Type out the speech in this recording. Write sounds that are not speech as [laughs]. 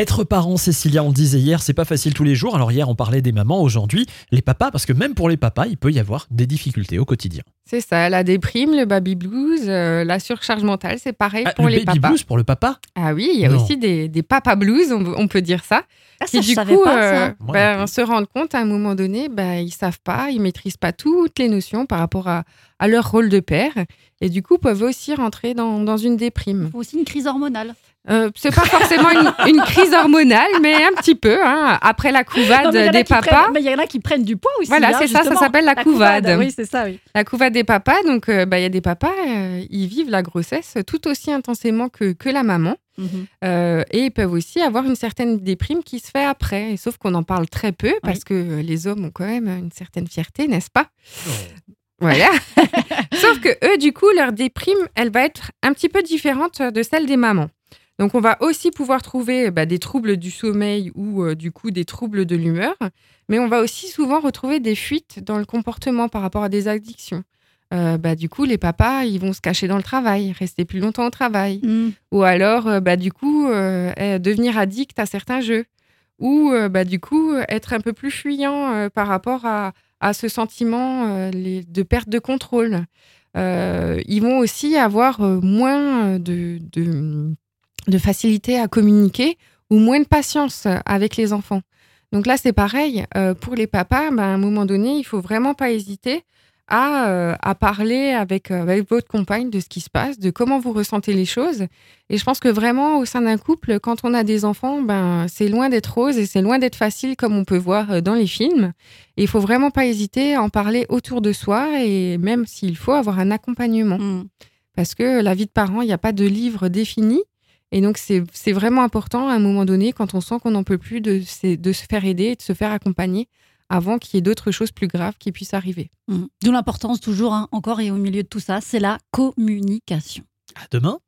Être parent, Cécilia, on le disait hier, c'est pas facile tous les jours. Alors hier, on parlait des mamans, aujourd'hui, les papas, parce que même pour les papas, il peut y avoir des difficultés au quotidien. C'est ça, la déprime, le baby blues, euh, la surcharge mentale, c'est pareil Ah, pour le les baby papas. blues pour le papa? Ah oui, il y a Non. aussi des, des papa blues, on, on peut dire ça. Ah, qui ça, je du coup pas, euh, ça. Ben, se rendent compte à un moment donné, ben, ils savent pas, ils maîtrisent pas toutes les notions par rapport à, à leur rôle de père, et du coup peuvent aussi rentrer dans, dans une déprime. Faut aussi une crise hormonale. Euh, c'est pas forcément une, une crise hormonale, mais un petit peu. hein. Après la Non, couvade a des papas, mais il y en a qui prennent du poids aussi. Voilà, hein, c'est ça, ça s'appelle la couvade. Oui, c'est ça, oui. la couvade des papas, donc euh, bah, il y a des papas, euh, ils vivent la grossesse tout aussi intensément que, que la maman. Mhm. Euh, et ils peuvent aussi avoir une certaine déprime qui se fait après. Et sauf qu'on en parle très peu parce que les hommes ont quand même une certaine fierté, n'est-ce pas? Voilà. [laughs] sauf que eux, du coup, leur déprime, elle va être un petit peu différente de celle des mamans. Donc, on va aussi pouvoir trouver bah, des troubles du sommeil ou euh, du coup des troubles de l'humeur, mais on va aussi souvent retrouver des fuites dans le comportement par rapport à des addictions. Euh, bah, du coup, les papas, ils vont se cacher dans le travail, rester plus longtemps au travail, Mm. ou alors euh, bah, du coup euh, devenir addict à certains jeux ou bah, du coup être un peu plus fuyant par rapport à, à ce sentiment les- de perte de contrôle. Ils vont aussi avoir moins de, de, de facilité à communiquer ou moins de patience avec les enfants. Donc là, c'est pareil. euh, pour les papas, bah, à un moment donné, il faut vraiment pas hésiter à, euh, à parler avec, euh, avec votre compagne de ce qui se passe, de comment vous ressentez les choses. Et je pense que vraiment, au sein d'un couple, quand on a des enfants, ben, c'est loin d'être rose et c'est loin d'être facile comme on peut voir dans les films. Et il faut vraiment pas hésiter à en parler autour de soi et même s'il faut avoir un accompagnement. Mm. Parce que la vie de parent, il n'y a pas de livre défini. Et donc, c'est c'est vraiment important à un moment donné, quand on sent qu'on n'en peut plus, de, se- de se faire aider et de se faire accompagner avant qu'il y ait d'autres choses plus graves qui puissent arriver. Mm. D'où l'importance toujours, hein, encore et au milieu de tout ça, c'est la communication. À demain